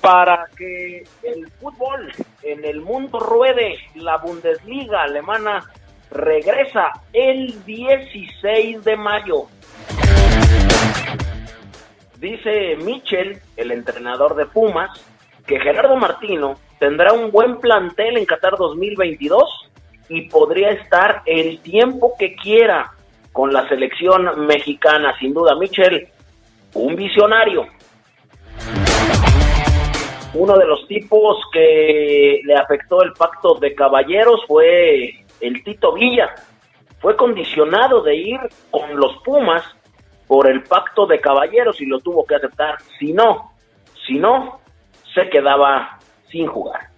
Para que el fútbol en el mundo ruede. La Bundesliga alemana regresa el 16 de mayo. Dice Michel, el entrenador de Pumas, que Gerardo Martino tendrá un buen plantel en Qatar 2022 y podría estar el tiempo que quiera con la selección mexicana. Sin duda, Michel, un visionario uno de los tipos que le afectó el pacto de caballeros fue el Tito Villa. Fue condicionado de ir con los Pumas por el pacto de caballeros y lo tuvo que aceptar. Si no, si no, se quedaba sin jugar.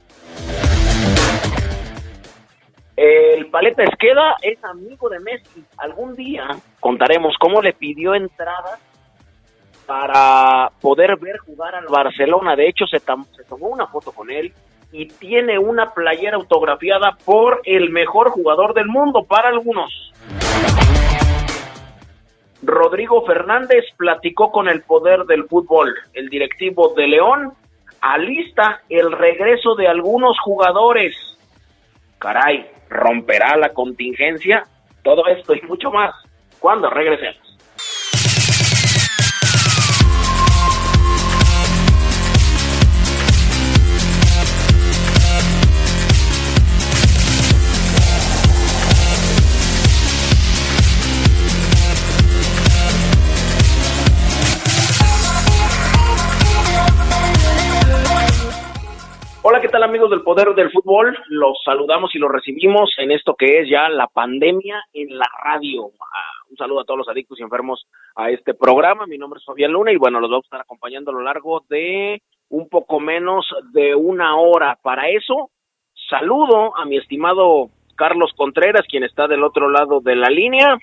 El Paleta Esqueda es amigo de Messi. Algún día contaremos cómo le pidió entradas para poder ver jugar al Barcelona. De hecho, se, tomó una foto con él y tiene una playera autografiada por el mejor jugador del mundo para algunos. Rodrigo Fernández platicó con el poder del fútbol. El directivo de León alista el regreso de algunos jugadores. Caray, romperá la contingencia. Todo esto y mucho más cuando regresemos. ¿Qué tal amigos del Poder del Fútbol? Los saludamos y los recibimos en esto que es ya la pandemia en la radio. Ah, un saludo a todos los adictos y enfermos a este programa. Mi nombre es Fabián Luna y bueno, los vamos a estar acompañando a lo largo de un poco menos de una hora. Para eso, saludo a mi estimado Carlos Contreras, quien está del otro lado de la línea,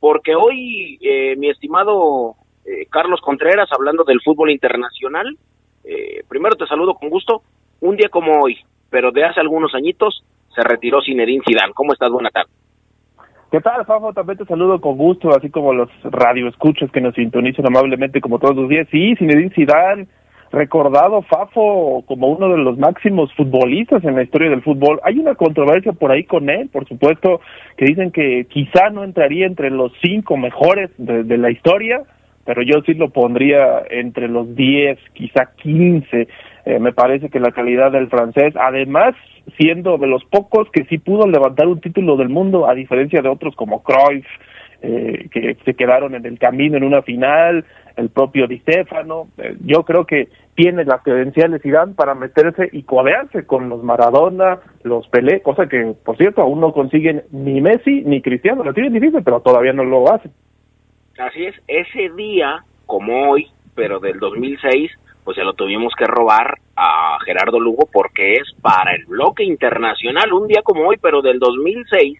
porque hoy eh, mi estimado eh, Carlos Contreras, hablando del fútbol internacional, eh, primero te saludo con gusto un día como hoy, pero de hace algunos añitos, se retiró Zinedine Zidane. ¿Cómo estás? Buenas tardes. ¿Qué tal, Fafo? También te saludo con gusto, así como los radioescuchos que nos sintonizan amablemente como todos los días. Sí, Zinedine Zidane, recordado, Fafo, como uno de los máximos futbolistas en la historia del fútbol. Hay una controversia por ahí con él, por supuesto, que dicen que quizá no entraría entre los cinco mejores de, de la historia, pero yo sí lo pondría entre los diez, quizá quince. Eh, me parece que la calidad del francés, además siendo de los pocos que sí pudo levantar un título del mundo, a diferencia de otros como Cruyff, eh, que se quedaron en el camino en una final, el propio Di Stefano, eh, yo creo que tiene las credenciales Irán para meterse y codearse con los Maradona, los Pelé, cosa que, por cierto, aún no consiguen ni Messi ni Cristiano, lo tienen difícil, pero todavía no lo hacen. Así es, ese día, como hoy, pero del 2006, pues se lo tuvimos que robar a Gerardo Lugo porque es para el bloque internacional, un día como hoy, pero del 2006,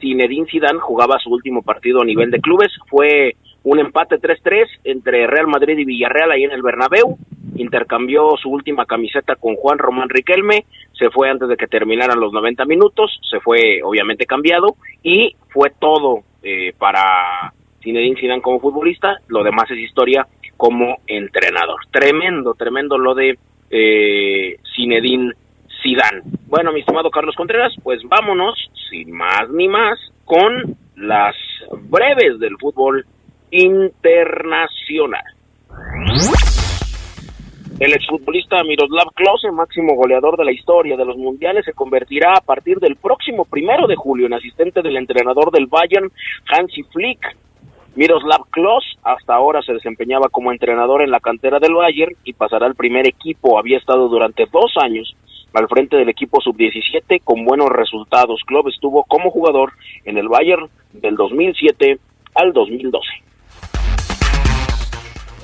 Zinedine Zidane jugaba su último partido a nivel de clubes, fue un empate 3-3 entre Real Madrid y Villarreal ahí en el Bernabéu, intercambió su última camiseta con Juan Román Riquelme, se fue antes de que terminaran los 90 minutos, se fue obviamente cambiado. Y fue todo eh, para Zinedine Zidane como futbolista, lo demás es historia como entrenador. Tremendo, tremendo lo de eh, Zinedine Zidane. Bueno, mi estimado Carlos Contreras, pues vámonos, sin más ni más, con las breves del fútbol internacional. El exfutbolista Miroslav Klose, máximo goleador de la historia de los mundiales, se convertirá a partir del próximo primero de julio en asistente del entrenador del Bayern, Hansi Flick. Miroslav Klos hasta ahora se desempeñaba como entrenador en la cantera del Bayern y pasará al primer equipo. Había estado durante dos años al frente del equipo sub-17 con buenos resultados. Klopp estuvo como jugador en el Bayern del 2007 al 2012.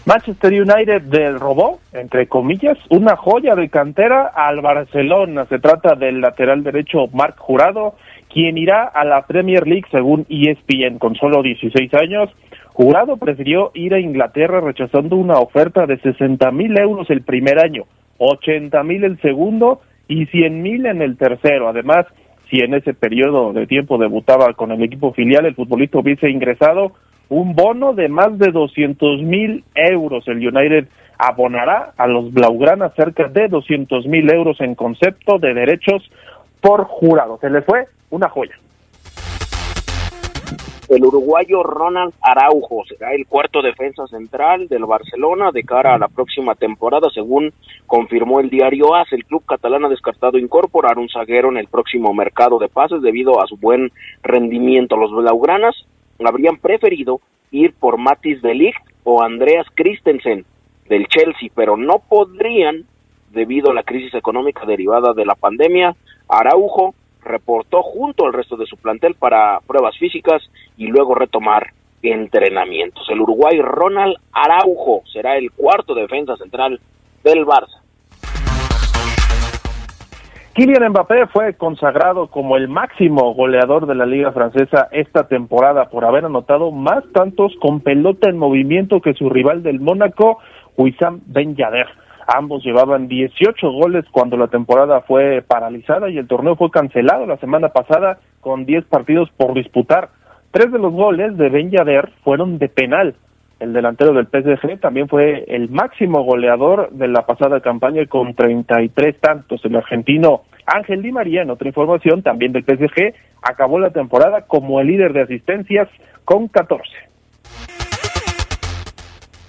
Manchester United del robó, entre comillas, una joya de cantera al Barcelona. Se trata del lateral derecho Marc Jurado, quien irá a la Premier League según ESPN con solo 16 años. Jurado prefirió ir a Inglaterra rechazando una oferta de 60 mil euros el primer año, 80 mil el segundo y 100 mil en el tercero. Además, si en ese periodo de tiempo debutaba con el equipo filial, el futbolista hubiese ingresado un bono de más de 200 mil euros. El United abonará a los Blaugrana cerca de 200 mil euros en concepto de derechos por jurado. Se le fue una joya. El uruguayo Ronald Araujo será el cuarto defensa central del Barcelona de cara a la próxima temporada, según confirmó el diario AS. El club catalán ha descartado incorporar un zaguero en el próximo mercado de pases debido a su buen rendimiento. Los blaugranas habrían preferido ir por Matis de o Andreas Christensen del Chelsea, pero no podrían debido a la crisis económica derivada de la pandemia. Araujo reportó junto al resto de su plantel para pruebas físicas y luego retomar entrenamientos. El Uruguay Ronald Araujo será el cuarto defensa central del Barça. Kylian Mbappé fue consagrado como el máximo goleador de la Liga Francesa esta temporada por haber anotado más tantos con pelota en movimiento que su rival del Mónaco, Wissam Ben Yadder. Ambos llevaban 18 goles cuando la temporada fue paralizada y el torneo fue cancelado la semana pasada con 10 partidos por disputar. Tres de los goles de Ben Yadder fueron de penal el delantero del PSG, también fue el máximo goleador de la pasada campaña con 33 tantos. El argentino Ángel Di María, en otra información, también del PSG, acabó la temporada como el líder de asistencias con 14.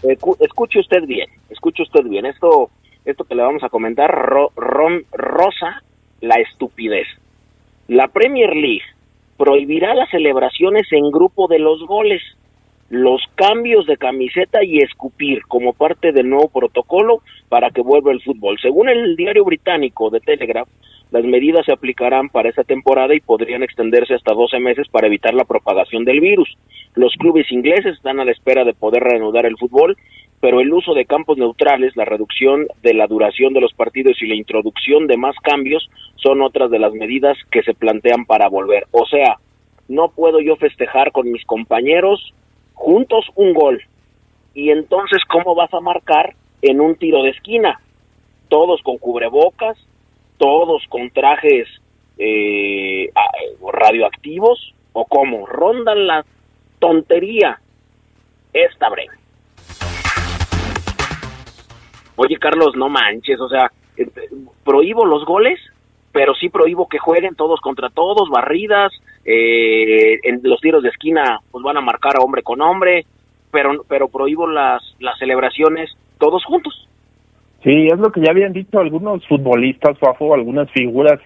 Escuche usted bien, escuche usted bien. Esto, esto que le vamos a comentar, Ron Rosa, la estupidez. La Premier League prohibirá las celebraciones en grupo de los goles los cambios de camiseta y escupir como parte del nuevo protocolo para que vuelva el fútbol. Según el diario británico de Telegraph, las medidas se aplicarán para esta temporada y podrían extenderse hasta 12 meses para evitar la propagación del virus. Los clubes ingleses están a la espera de poder reanudar el fútbol, pero el uso de campos neutrales, la reducción de la duración de los partidos y la introducción de más cambios son otras de las medidas que se plantean para volver. O sea, no puedo yo festejar con mis compañeros juntos un gol. Y entonces, ¿cómo vas a marcar en un tiro de esquina? Todos con cubrebocas, todos con trajes eh, radioactivos, o cómo? Rondan la tontería esta breve. Oye, Carlos, no manches, o sea, eh, prohíbo los goles, pero sí prohíbo que jueguen todos contra todos, barridas, eh, en los tiros de esquina pues van a marcar a hombre con hombre, pero, pero prohíbo las, las celebraciones todos juntos. Sí, es lo que ya habían dicho algunos futbolistas, Fafo, algunas figuras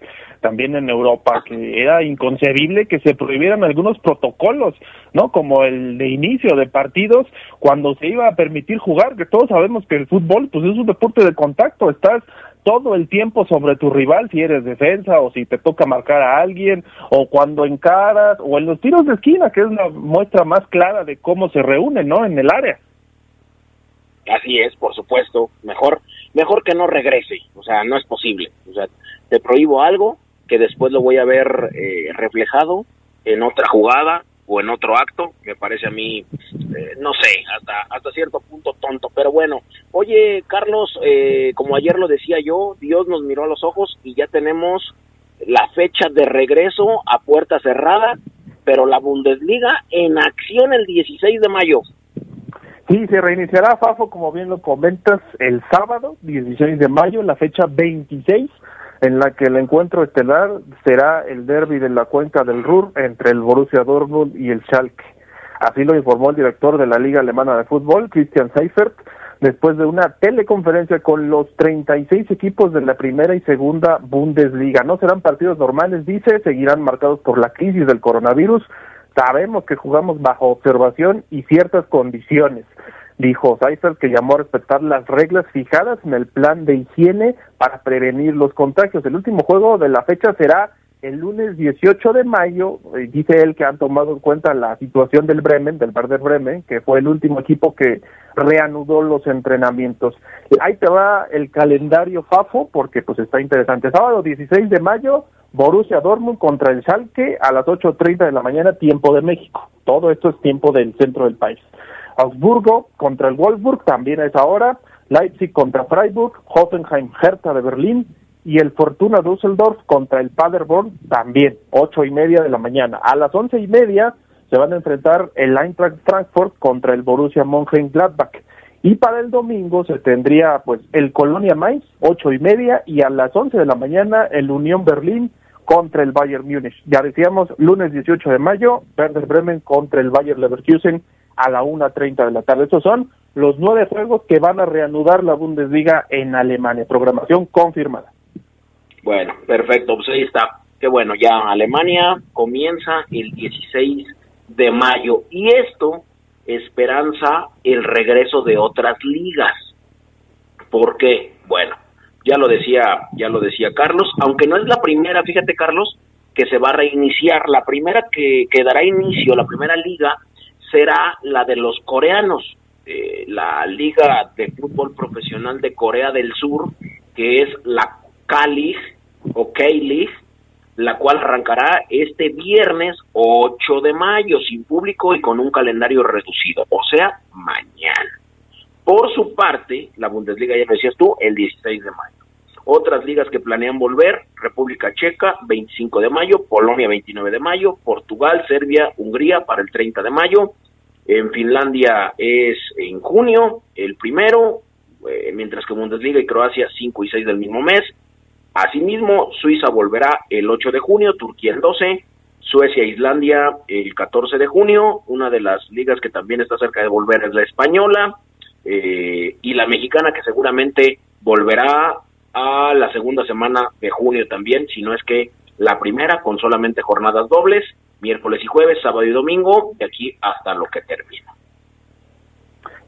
también en Europa, que era inconcebible que se prohibieran algunos protocolos, ¿no? Como el de inicio de partidos, cuando se iba a permitir jugar, que todos sabemos que el fútbol, pues es un deporte de contacto, estás todo el tiempo sobre tu rival si eres defensa o si te toca marcar a alguien o cuando encaras o en los tiros de esquina que es la muestra más clara de cómo se reúnen no en el área. Así es por supuesto. Mejor mejor que no regrese o sea no es posible o sea te prohíbo algo que después lo voy a ver eh, reflejado en otra jugada o en otro acto, me parece a mí, eh, no sé, hasta, hasta cierto punto tonto. Pero bueno, oye, Carlos, eh, como ayer lo decía yo, Dios nos miró a los ojos y ya tenemos la fecha de regreso a puerta cerrada, pero la Bundesliga en acción el 16 de mayo. Sí, se reiniciará Fafo, como bien lo comentas, el sábado 16 de mayo, la fecha 26 en la que el encuentro estelar será el derby de la cuenca del Ruhr entre el Borussia Dortmund y el Schalke. Así lo informó el director de la Liga Alemana de Fútbol, Christian Seifert, después de una teleconferencia con los 36 equipos de la primera y segunda Bundesliga. No serán partidos normales, dice, seguirán marcados por la crisis del coronavirus, sabemos que jugamos bajo observación y ciertas condiciones dijo Seifert que llamó a respetar las reglas fijadas en el plan de higiene para prevenir los contagios. El último juego de la fecha será el lunes 18 de mayo, dice él que han tomado en cuenta la situación del Bremen, del Werder Bremen, que fue el último equipo que reanudó los entrenamientos. Ahí te va el calendario FAFO, porque pues está interesante. Sábado 16 de mayo, Borussia Dortmund contra el Schalke a las 8.30 de la mañana, tiempo de México. Todo esto es tiempo del centro del país. Augsburgo contra el Wolfsburg también a esa hora, Leipzig contra Freiburg, Hoffenheim Hertha de Berlín y el Fortuna Düsseldorf contra el Paderborn también, ocho y media de la mañana. A las once y media se van a enfrentar el Eintracht Frankfurt contra el Borussia Mönchengladbach. Y para el domingo se tendría pues el Colonia Mainz, ocho y media, y a las once de la mañana el Unión Berlín contra el Bayern Múnich. Ya decíamos, lunes 18 de mayo, Werder Bremen contra el Bayern Leverkusen a la 1.30 de la tarde. Estos son los nueve juegos que van a reanudar la Bundesliga en Alemania. Programación confirmada. Bueno, perfecto. Pues ahí está. Qué bueno, ya Alemania comienza el 16 de mayo. Y esto esperanza el regreso de otras ligas. ¿Por qué? Bueno, ya lo decía, ya lo decía Carlos, aunque no es la primera, fíjate Carlos, que se va a reiniciar. La primera que, que dará inicio, la primera liga, será la de los coreanos, eh, la Liga de Fútbol Profesional de Corea del Sur, que es la K-League o K-League, la cual arrancará este viernes 8 de mayo sin público y con un calendario reducido, o sea, mañana. Por su parte, la Bundesliga, ya lo decías tú, el 16 de mayo. Otras ligas que planean volver, República Checa, 25 de mayo, Polonia, 29 de mayo, Portugal, Serbia, Hungría para el 30 de mayo, en Finlandia es en junio, el primero, eh, mientras que Bundesliga y Croacia 5 y 6 del mismo mes. Asimismo, Suiza volverá el 8 de junio, Turquía el 12, Suecia e Islandia el 14 de junio, una de las ligas que también está cerca de volver es la española, eh, y la mexicana que seguramente volverá a la segunda semana de junio también, si no es que la primera con solamente jornadas dobles, miércoles y jueves, sábado y domingo, de aquí hasta lo que termina.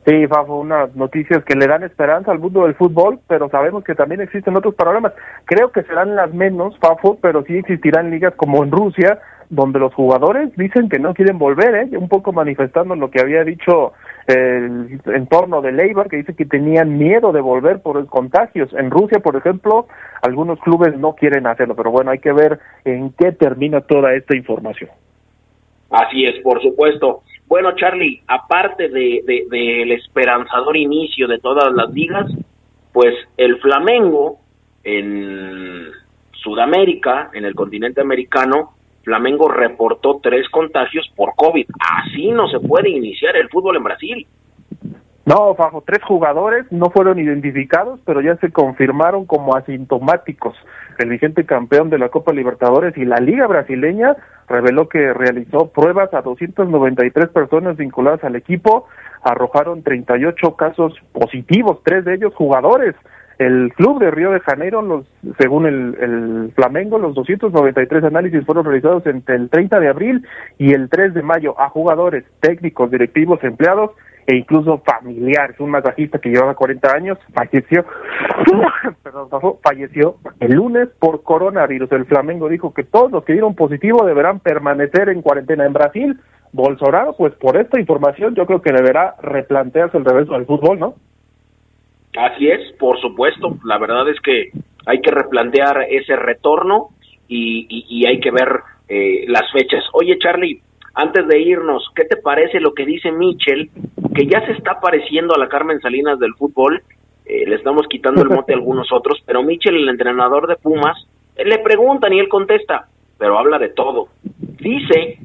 Sí, Fafo, unas noticias que le dan esperanza al mundo del fútbol, pero sabemos que también existen otros problemas. Creo que serán las menos, Fafo, pero sí existirán ligas como en Rusia, donde los jugadores dicen que no quieren volver, ¿eh? un poco manifestando lo que había dicho el entorno de Leibar, que dice que tenían miedo de volver por los contagios. En Rusia, por ejemplo, algunos clubes no quieren hacerlo, pero bueno, hay que ver en qué termina toda esta información. Así es, por supuesto. Bueno, Charlie, aparte del de, esperanzador inicio de todas las ligas, pues el Flamengo en Sudamérica, en el continente americano, Flamengo reportó tres contagios por COVID. Así no se puede iniciar el fútbol en Brasil. No, bajo tres jugadores no fueron identificados, pero ya se confirmaron como asintomáticos. El vigente campeón de la Copa Libertadores y la Liga Brasileña reveló que realizó pruebas a 293 personas vinculadas al equipo, arrojaron 38 casos positivos, tres de ellos jugadores. El club de Río de Janeiro, los, según el, Flamengo, los 293 análisis fueron realizados entre el 30 de abril y el 3 de mayo a jugadores, técnicos, directivos, empleados e incluso familiares. Un masajista que llevaba 40 años falleció, perdón, falleció el lunes por coronavirus. El Flamengo dijo que todos los que dieron positivo deberán permanecer en cuarentena en Brasil. Bolsonaro, pues por esta información yo creo que deberá replantearse el regreso del fútbol, ¿no? Así es, por supuesto. La verdad es que hay que replantear ese retorno y, y, hay que ver eh, las fechas. Oye, Charlie, antes de irnos, ¿qué te parece lo que dice Michel, que ya se está pareciendo a la Carmen Salinas del fútbol? Eh, le estamos quitando el mote a algunos otros, pero Michel, el entrenador de Pumas, le preguntan y él contesta, pero habla de todo. Dice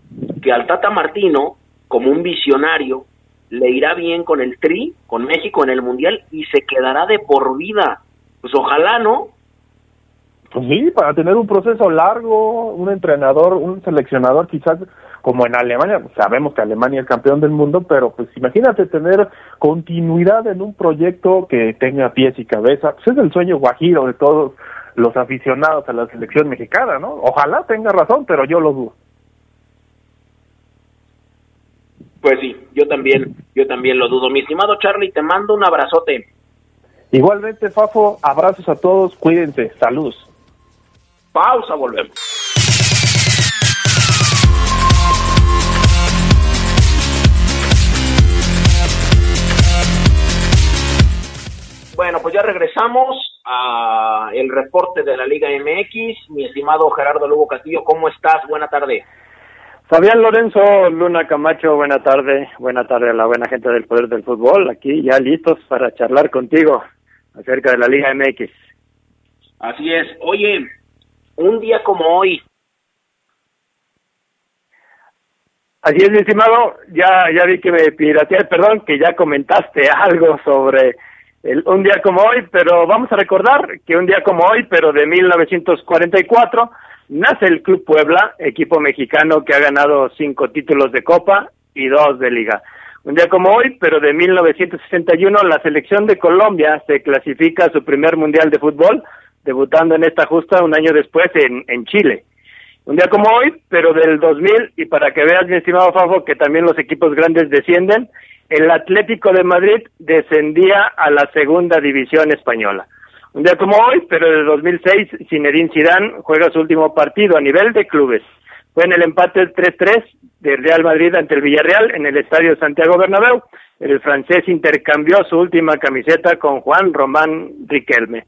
que al Tata Martino, como un visionario, le irá bien con el Tri, con México en el Mundial y se quedará de por vida. Pues ojalá, ¿no? Pues sí, para tener un proceso largo, un entrenador, un seleccionador quizás como en Alemania, pues sabemos que Alemania es campeón del mundo, pero pues imagínate tener continuidad en un proyecto que tenga pies y cabeza, pues es el sueño guajiro de todos los aficionados a la selección mexicana, ¿no? Ojalá tenga razón, pero yo lo dudo. Pues sí, yo también, yo también lo dudo. Mi estimado Charlie, te mando un abrazote. Igualmente, Fafo, abrazos a todos, cuídense, saludos. Pausa, volvemos. Bueno, pues ya regresamos a el reporte de la Liga MX. Mi estimado Gerardo Lugo Castillo, ¿cómo estás? Buena tarde. Fabián Lorenzo, Luna Camacho, buena tarde, buena tarde a la buena gente del Poder del Fútbol, aquí ya listos para charlar contigo acerca de la Liga MX. Así es, oye, un día como hoy. Así es, mi estimado, ya, ya vi que me pirateé, perdón, que ya comentaste algo sobre el, un día como hoy, pero vamos a recordar que un día como hoy, pero de 1944, nace el Club Puebla, equipo mexicano que ha ganado cinco títulos de Copa y dos de Liga. Un día como hoy, pero de 1961, la selección de Colombia se clasifica a su primer Mundial de Fútbol, debutando en esta justa un año después en, en Chile. Un día como hoy, pero del 2000, y para que veas, mi estimado Fafo, que también los equipos grandes descienden, el Atlético de Madrid descendía a la segunda división española. Un día como hoy, pero de 2006, Zinedine Zidane juega su último partido a nivel de clubes. Fue en el empate 3-3 del Real Madrid ante el Villarreal en el Estadio Santiago Bernabéu. El francés intercambió su última camiseta con Juan Román Riquelme.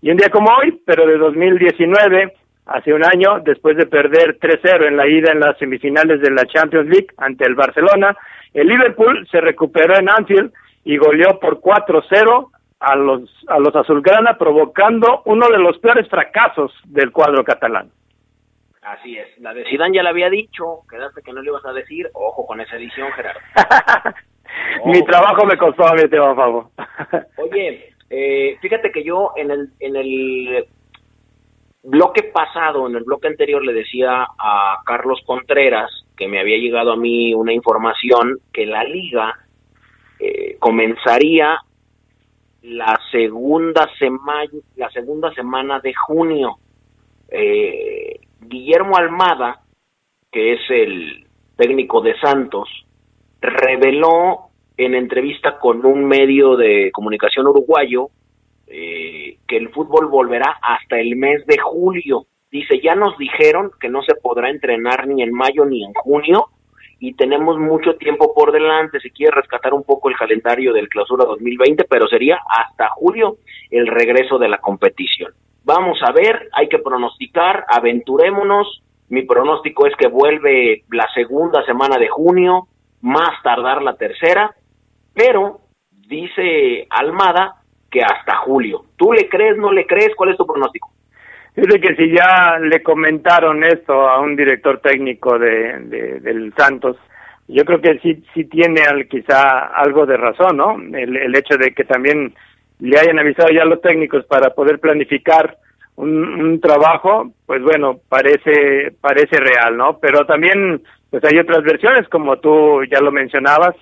Y un día como hoy, pero de 2019, hace un año, después de perder 3-0 en la ida en las semifinales de la Champions League ante el Barcelona, el Liverpool se recuperó en Anfield y goleó por 4-0 a los, a los azulgrana, provocando uno de los peores fracasos del cuadro catalán. Así es, la de Zidane ya la había dicho, quedaste que no le ibas a decir, ojo con esa edición, Gerardo. mi trabajo me costó a mi tema, favor. Oye, eh, fíjate que yo en el, en el bloque pasado, en el bloque anterior, le decía a Carlos Contreras que me había llegado a mí una información que la liga eh, comenzaría la segunda semana la segunda semana de junio. Eh, Guillermo Almada que es el técnico de Santos reveló en entrevista con un medio de comunicación uruguayo eh, que el fútbol volverá hasta el mes de julio. Dice ya nos dijeron que no se podrá entrenar ni en mayo ni en junio y tenemos mucho tiempo por delante si quiere rescatar un poco el calendario del clausura 2020, pero sería hasta julio el regreso de la competición. Vamos a ver, hay que pronosticar, aventurémonos. Mi pronóstico es que vuelve la segunda semana de junio, más tardar la tercera, pero dice Almada que hasta julio. ¿Tú le crees, no le crees? ¿Cuál es tu pronóstico? Dice que si ya le comentaron esto a un director técnico de, del Santos, yo creo que sí, sí tiene al, quizá algo de razón, ¿no? El, hecho de que también le hayan avisado ya los técnicos para poder planificar un, un, trabajo, pues bueno, parece, parece real, ¿no? Pero también, pues hay otras versiones, como tú ya lo mencionabas,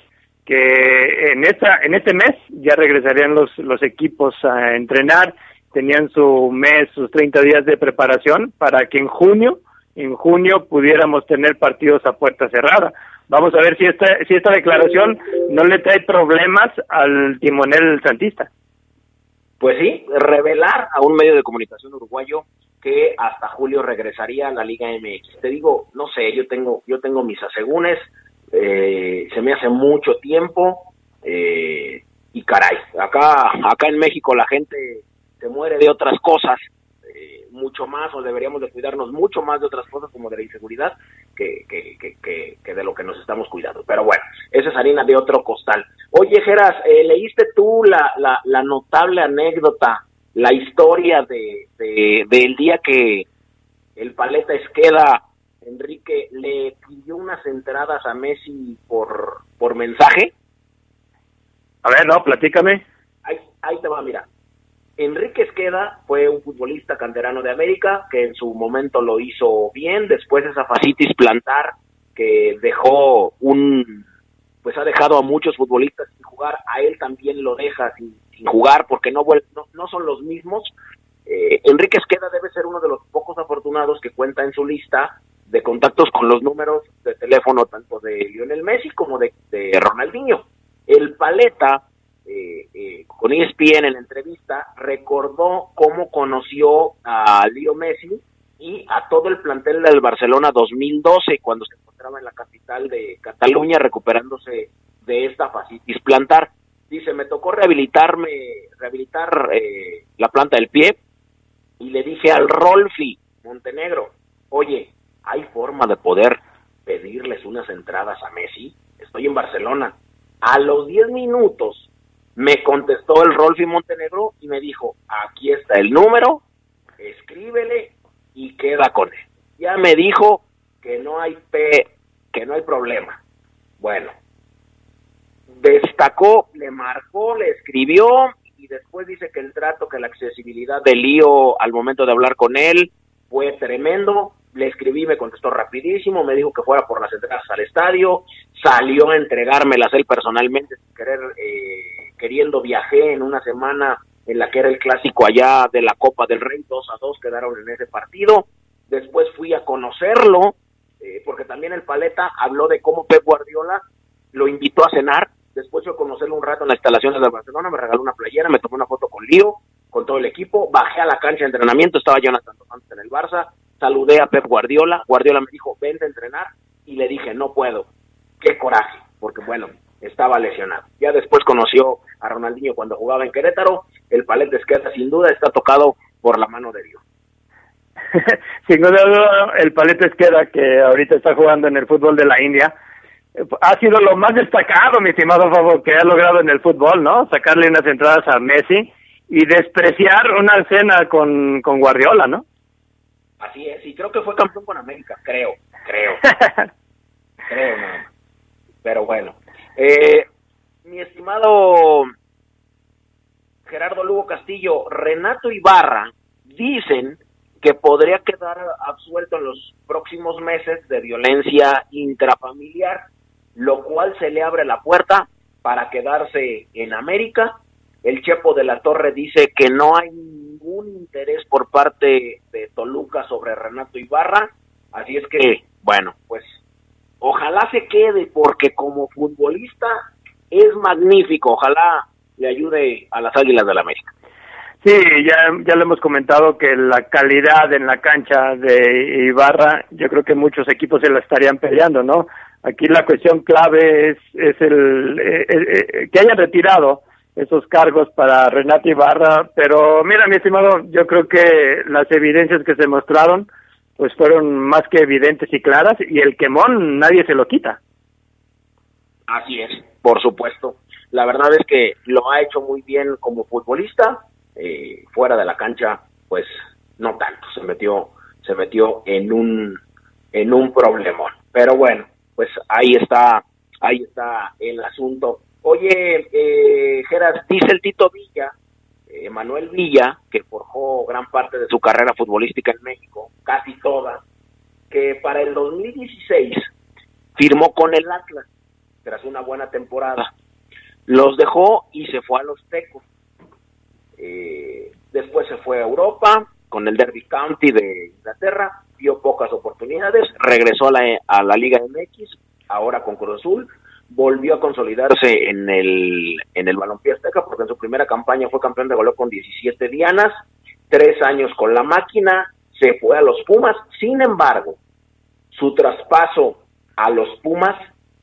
que en esta, en este mes ya regresarían los, los equipos a entrenar tenían su mes, sus 30 días de preparación para que en junio, en junio pudiéramos tener partidos a puerta cerrada. Vamos a ver si esta, si esta declaración no le trae problemas al timonel santista. Pues sí, revelar a un medio de comunicación uruguayo que hasta julio regresaría a la Liga MX. Te digo, no sé, yo tengo, yo tengo mis asegúnes, eh, se me hace mucho tiempo eh, y caray, acá, acá en México la gente se muere de otras cosas eh, mucho más o deberíamos de cuidarnos mucho más de otras cosas como de la inseguridad que, que, que, que, de lo que nos estamos cuidando. Pero bueno, esa es harina de otro costal. Oye, Geras, eh, ¿leíste tú la, la, la, notable anécdota, la historia de, de, del día que el paleta Esqueda, Enrique, le pidió unas entradas a Messi por, por mensaje? A ver, no, platícame. Ahí, ahí te va, mira. Enrique Esqueda fue un futbolista canterano de América que en su momento lo hizo bien, después esa facitis plantar que dejó un pues ha dejado a muchos futbolistas sin jugar, a él también lo deja sin, sin jugar porque no, no, no son los mismos. Eh, Enrique Esqueda debe ser uno de los pocos afortunados que cuenta en su lista de contactos con los números de teléfono tanto de Lionel Messi como de, Ronaldinho. El paleta, eh, eh, con ESPN en la entrevista, recordó cómo conoció a Leo Messi y a todo el plantel del Barcelona 2012, cuando se encontraba en la capital de Cataluña recuperándose de esta fascitis plantar. Dice, me tocó rehabilitarme, rehabilitar eh, la planta del pie y le dije al Rolfi Montenegro, oye, ¿hay forma de poder pedirles unas entradas a Messi? Estoy en Barcelona. A los 10 minutos me contestó el Rolfi Montenegro y me dijo, aquí está el número, escríbele y queda con él. Ya me dijo que no hay pe que no hay problema. Bueno, destacó, le marcó, le escribió y después dice que el trato, que la accesibilidad de Lío al momento de hablar con él fue tremendo. Le escribí, me contestó rapidísimo, me dijo que fuera por las entradas al estadio, salió a entregármelas él personalmente sin querer, eh, queriendo viajé en una semana en la que era el clásico allá de la Copa del Rey, 2 a 2 quedaron en ese partido. Después fui a conocerlo, eh, porque también el Paleta habló de cómo Pep Guardiola lo invitó a cenar. Después fui a conocerlo un rato en las instalaciones de Barcelona, me regaló una playera, me tomé una foto con Lío, con todo el equipo, bajé a la cancha de entrenamiento, estaba Jonathan antes en el Barça, saludé a Pep Guardiola, Guardiola me dijo, vente a entrenar, y le dije, no puedo. Qué coraje, porque bueno, estaba lesionado. Ya después conoció a Ronaldinho cuando jugaba en Querétaro, el palet de izquierda sin duda está tocado por la mano de Dios. sin duda el palet de izquierda que ahorita está jugando en el fútbol de la India ha sido lo más destacado, mi estimado Fabo, que ha logrado en el fútbol, ¿no? Sacarle unas entradas a Messi y despreciar una escena con, con Guardiola, ¿no? Así es, y creo que fue campeón con América, creo, creo. creo, no. Pero bueno, eh, mi estimado Gerardo Lugo Castillo, Renato Ibarra, dicen que podría quedar absuelto en los próximos meses de violencia intrafamiliar, lo cual se le abre la puerta para quedarse en América. El Chepo de la Torre dice que no hay ningún interés por parte de Toluca sobre Renato Ibarra, así es que, bueno, pues ojalá se quede porque como futbolista es magnífico, ojalá le ayude a las Águilas del la América. Sí, ya, ya lo hemos comentado que la calidad en la cancha de Ibarra, yo creo que muchos equipos se la estarían peleando, ¿no? Aquí la cuestión clave es, es el eh, eh, eh, que hayan retirado esos cargos para Renato Ibarra, pero mira, mi estimado, yo creo que las evidencias que se mostraron, pues fueron más que evidentes y claras, y el quemón nadie se lo quita. Así es, por supuesto. La verdad es que lo ha hecho muy bien como futbolista, eh, fuera de la cancha, pues no tanto, se metió, se metió en un, en un problemón. Pero bueno, pues ahí está, ahí está el asunto. Oye, eh, Geras, dice el Tito Villa, eh, Manuel Villa, que forjó gran parte de su carrera futbolística en México, casi toda, que para el 2016 firmó con el Atlas tras una buena temporada. Los dejó y se fue a los Tecos. Eh, después se fue a Europa con el Derby County de Inglaterra, dio pocas oportunidades, regresó a la, a la Liga MX, ahora con Cruz Azul, volvió a consolidarse en el, en el balompié azteca, porque en su primera campaña fue campeón de goleo con 17 dianas, tres años con la máquina, se fue a los Pumas, sin embargo, su traspaso a los Pumas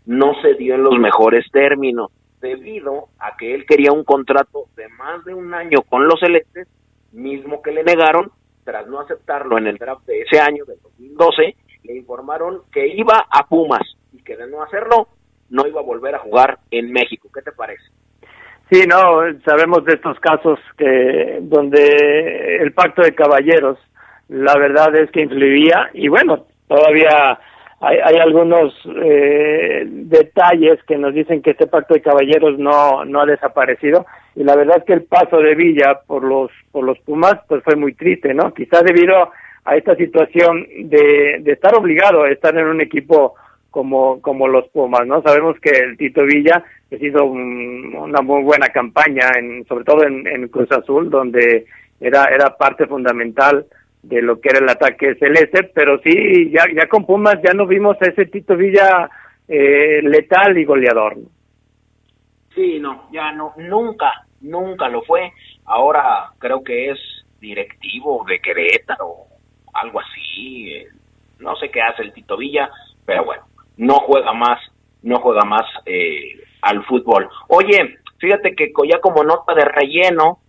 no se dio en los mejores términos, debido a que él quería un contrato de más de un año con los Celestes, mismo que le negaron, tras no aceptarlo en el draft de ese año, del 2012, le informaron que iba a Pumas y que de no hacerlo, no iba a volver a jugar en México. ¿Qué te parece? Sí, no, sabemos de estos casos que donde el pacto de caballeros, la verdad es que influía y bueno, todavía hay, hay algunos eh, detalles que nos dicen que este pacto de caballeros no no ha desaparecido y la verdad es que el paso de Villa por los por los Pumas pues fue muy triste, ¿no? Quizás debido a esta situación de, de estar obligado a estar en un equipo como como los Pumas, ¿no? Sabemos que el Tito Villa pues, hizo una muy buena campaña, en, sobre todo en, Cruz Azul, donde era era parte fundamental de lo que era el ataque celeste, pero sí, ya, ya con Pumas ya no vimos a ese Tito Villa eh, letal y goleador. Sí, no, ya no, nunca, nunca lo fue. Ahora creo que es directivo de Querétaro, algo así. Eh, no sé qué hace el Tito Villa, pero bueno, no juega más, no juega más eh, al fútbol. Oye, fíjate que ya como nota de relleno,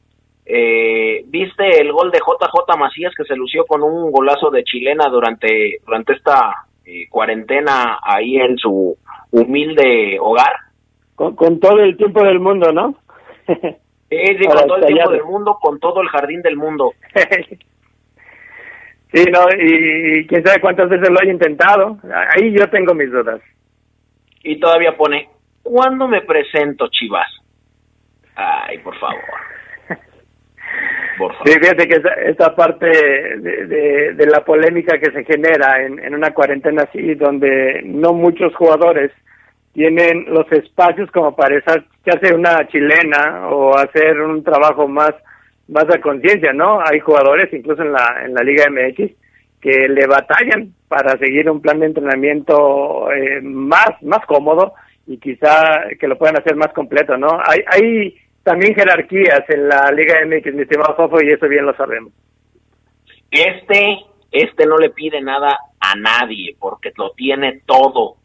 eh, ¿Viste el gol de JJ Macías que se lució con un golazo de chilena durante, durante esta eh, cuarentena ahí en su humilde hogar? Con, todo el tiempo del mundo, ¿no? sí, con todo el tiempo del mundo, con todo el jardín del mundo. sí, no, y, quién sabe cuántas veces lo haya intentado. Ahí yo tengo mis dudas. Y todavía pone, ¿cuándo me presento, Chivas? Ay, por favor. Sí, fíjate que esa, parte de, de, la polémica que se genera en, en una cuarentena así, donde no muchos jugadores tienen los espacios como para esa, hacer una chilena o hacer un trabajo más más a conciencia, ¿no? Hay jugadores, incluso en la, en la Liga MX, que le batallan para seguir un plan de entrenamiento eh, más, más cómodo y quizá que lo puedan hacer más completo, ¿no? Hay, hay también jerarquías en la Liga MX, mi estimado Fofo, y eso bien lo sabemos. Este, este no le pide nada a nadie, porque lo tiene todo,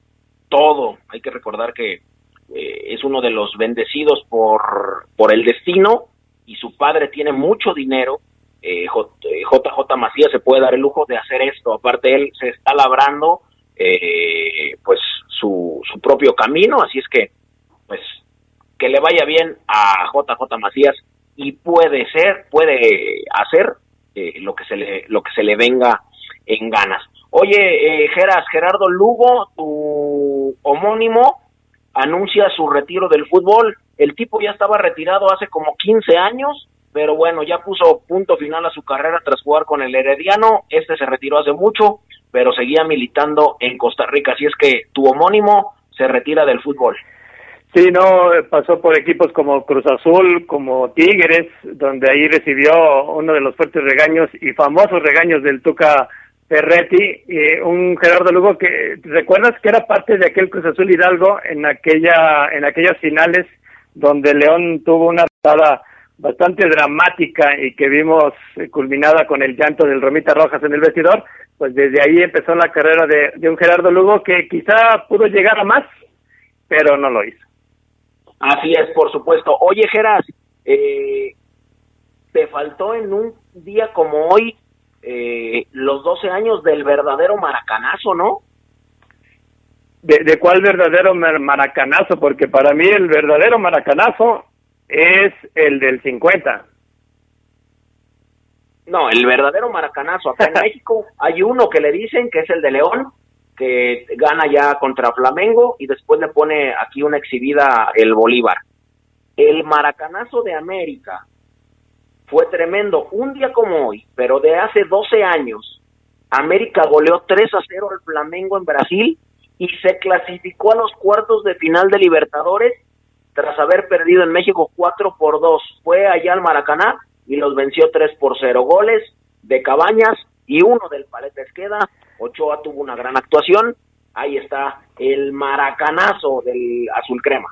todo. Hay que recordar que eh, es uno de los bendecidos por, por el destino y su padre tiene mucho dinero. Eh, JJ eh, Macías se puede dar el lujo de hacer esto. Aparte, él se está labrando eh, pues su, su propio camino, así es que pues que le vaya bien a JJ Macías y puede ser, puede hacer eh, lo que se le lo que se le venga en ganas. Oye, eh, Geras, Gerardo Lugo, tu homónimo anuncia su retiro del fútbol. El tipo ya estaba retirado hace como 15 años, pero bueno, ya puso punto final a su carrera tras jugar con el Herediano. Este se retiró hace mucho, pero seguía militando en Costa Rica. Así es que tu homónimo se retira del fútbol. Sí, no, pasó por equipos como Cruz Azul, como Tigres, donde ahí recibió uno de los fuertes regaños y famosos regaños del Tuca Ferretti, y un Gerardo Lugo que recuerdas que era parte de aquel Cruz Azul Hidalgo en aquella en aquellas finales donde León tuvo una patada bastante dramática y que vimos culminada con el llanto del Romita Rojas en el vestidor, pues desde ahí empezó la carrera de, de un Gerardo Lugo que quizá pudo llegar a más, pero no lo hizo. Así es, por supuesto. Oye, Geras, eh, te faltó en un día como hoy eh, los 12 años del verdadero maracanazo, ¿no? ¿De, ¿De cuál verdadero maracanazo? Porque para mí el verdadero maracanazo es el del 50. No, el verdadero maracanazo. Acá en México hay uno que le dicen que es el de León, que gana ya contra Flamengo y después le pone aquí una exhibida el Bolívar. El maracanazo de América fue tremendo. Un día como hoy, pero de hace 12 años, América goleó 3 a 0 al Flamengo en Brasil y se clasificó a los cuartos de final de Libertadores tras haber perdido en México 4 por 2. Fue allá al Maracaná y los venció 3 por 0. Goles de Cabañas y uno del Paleta Esqueda Ochoa tuvo una gran actuación. Ahí está el maracanazo del azul crema.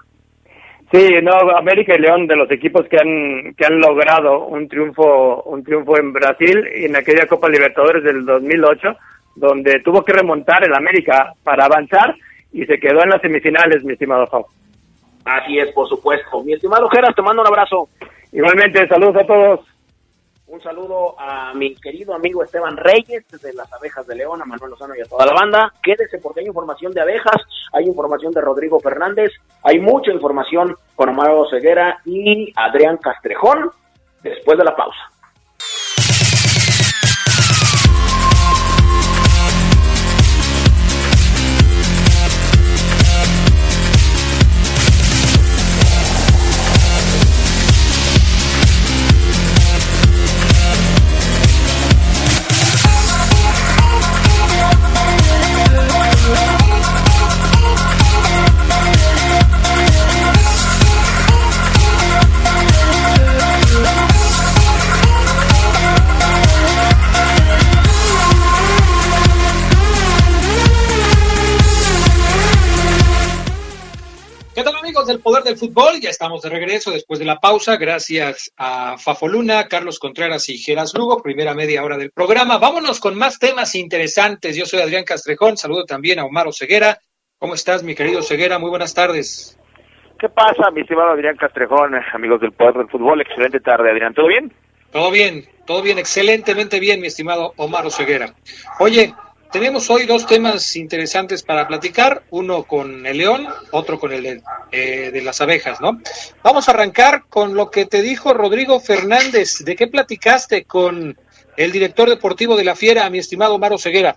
Sí, no, América y León de los equipos que han que han logrado un triunfo un triunfo en Brasil en aquella Copa Libertadores del 2008 donde tuvo que remontar el América para avanzar y se quedó en las semifinales, mi estimado Fau. Así es, por supuesto. Mi estimado Geras, te mando un abrazo. Igualmente, saludos a todos. Un saludo a mi querido amigo Esteban Reyes de las Abejas de León, a Manuel Lozano y a toda la banda. Quédese porque hay información de abejas, hay información de Rodrigo Fernández, hay mucha información con Amaro Ceguera y Adrián Castrejón después de la pausa. Poder del fútbol. Ya estamos de regreso después de la pausa. Gracias a Fafo Luna, Carlos Contreras y Geras Lugo, primera media hora del programa. Vámonos con más temas interesantes. Yo soy Adrián Castrejón. Saludo también a Omar Ceguera. ¿Cómo estás, mi querido Ceguera? Muy buenas tardes. ¿Qué pasa, mi estimado Adrián Castrejón, amigos del poder del fútbol? Excelente tarde, Adrián. ¿Todo bien? Todo bien, todo bien, excelentemente bien, mi estimado Omar Ceguera. Oye, tenemos hoy dos temas interesantes para platicar, uno con el león, otro con el eh, de, las abejas, ¿no? Vamos a arrancar con lo que te dijo Rodrigo Fernández. ¿De qué platicaste con el director deportivo de la Fiera, mi estimado Maro Ceguera?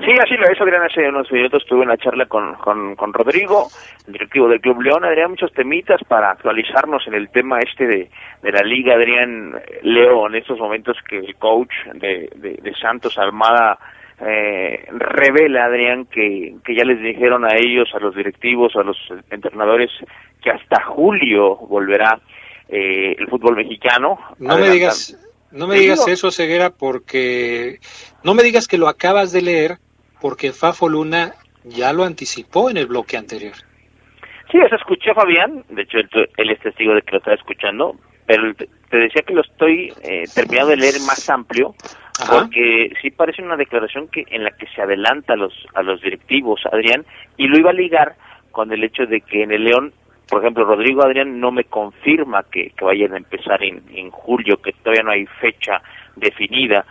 Sí, así lo es, Adrián. Hace unos minutos tuve una charla con, con, Rodrigo, el directivo del Club León. Adrián, muchos temitas para actualizarnos en el tema este de, de la Liga. Adrián, leo en estos momentos que el coach de, de, de Santos Armada eh, revela, Adrián, que, que ya les dijeron a ellos, a los directivos, a los entrenadores, que hasta julio volverá eh, el fútbol mexicano. No me digas, no me digas eso, Ceguera, porque no me digas que lo acabas de leer, porque Fafo Luna ya lo anticipó en el bloque anterior. Sí, eso escuché, Fabián. De hecho, él, es testigo de que lo estaba escuchando. Pero te decía que lo estoy eh, terminando de leer más amplio porque sí parece una declaración que en la que se adelanta a los a los directivos Adrián y lo iba a ligar con el hecho de que en el León por ejemplo Rodrigo Adrián no me confirma que, que vayan a empezar en, en julio que todavía no hay fecha definida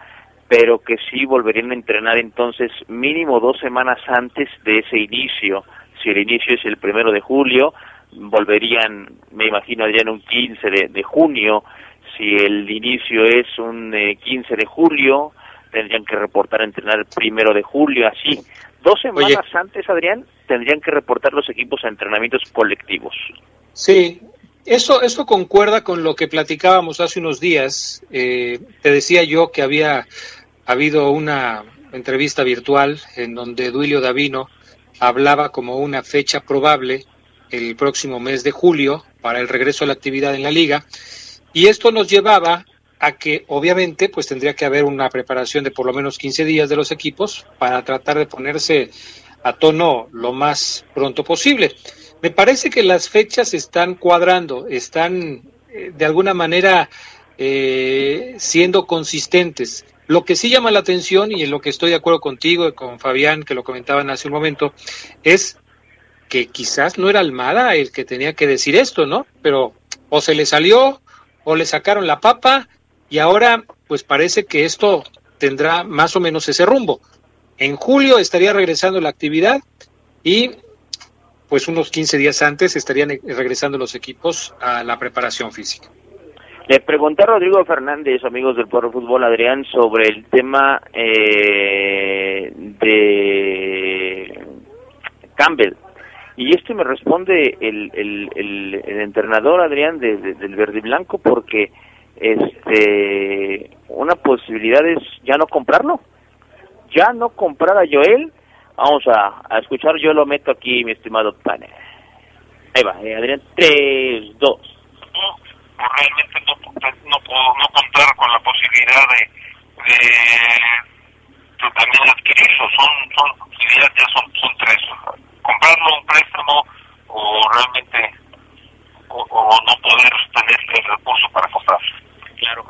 pero que sí volverían a entrenar entonces mínimo dos semanas antes de ese inicio. Si el inicio es el primero de julio volverían me imagino Adrián un 15 de, de junio si el inicio es un 15 eh, de julio, tendrían que reportar a entrenar el primero de julio, así. Dos semanas antes, Adrián, tendrían que reportar los equipos a entrenamientos colectivos. Sí, eso, eso concuerda con lo que platicábamos hace unos días. Eh, te decía yo que había habido una entrevista virtual en donde Duilio Davino hablaba como una fecha probable el próximo mes de julio para el regreso a la actividad en la liga y esto nos llevaba a que obviamente pues tendría que haber una preparación de por lo menos 15 días de los equipos para tratar de ponerse a tono lo más pronto posible. Me parece que las fechas están cuadrando, están eh, de alguna manera eh, siendo consistentes. Lo que sí llama la atención, y en lo que estoy de acuerdo contigo y con Fabián, que lo comentaban hace un momento, es que quizás no era Almada el que tenía que decir esto, ¿no? Pero o se le salió o le sacaron la papa y ahora pues parece que esto tendrá más o menos ese rumbo. En julio estaría regresando la actividad y pues unos 15 días antes estarían regresando los equipos a la preparación física. Le pregunté a Rodrigo Fernández, amigos del Pueblo Fútbol, Adrián, sobre el tema eh, de Campbell. Y esto me responde el, el, entrenador Adrián de, del Verde Blanco porque este una posibilidad es ya no comprarlo. Ya no comprar a Joel. Vamos a, escuchar, yo lo meto aquí, mi estimado Pane. Ahí va, eh, Adrián, 3, 2. No, realmente no, no puedo no contar con la posibilidad de, de también adquirirlo. Son, son posibilidades, ya son tres comprarlo un préstamo o realmente o, no poder tener el recurso para comprarlo. Claro.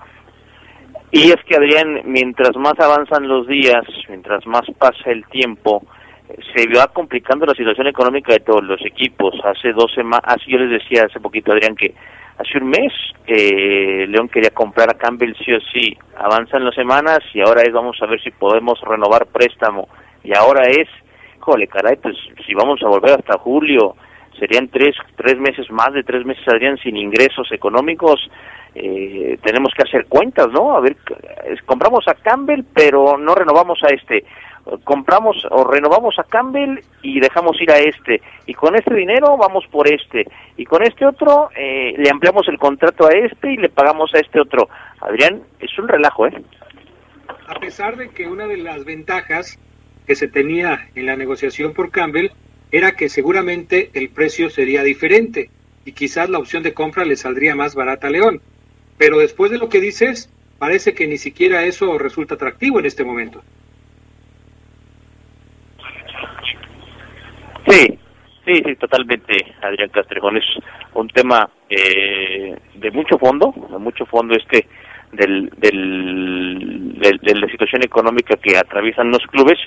Y es que Adrián, mientras más avanzan los días, mientras más pasa el tiempo, se va complicando la situación económica de todos los equipos. Hace dos semanas, yo les decía hace poquito, Adrián, que hace un mes eh, León quería comprar a Campbell sí o sí. Avanzan las semanas y ahora es vamos a ver si podemos renovar préstamo. Y ahora es híjole, caray, pues si vamos a volver hasta julio, serían tres, tres meses más de tres meses, saldrían sin ingresos económicos. Eh, tenemos que hacer cuentas, ¿no? A ver, compramos a Campbell, pero no renovamos a este. Compramos o renovamos a Campbell y dejamos ir a este. Y con este dinero vamos por este. Y con este otro eh, le ampliamos el contrato a este y le pagamos a este otro. Adrián, es un relajo, ¿eh? A pesar de que una de las ventajas que se tenía en la negociación por Campbell era que seguramente el precio sería diferente y quizás la opción de compra le saldría más barata a León. Pero después de lo que dices, parece que ni siquiera eso resulta atractivo en este momento. Sí, Sí, sí, totalmente, Adrián Castrejón. Es un tema eh, de mucho fondo, de mucho fondo este del, del, de la situación económica que atraviesan los clubes,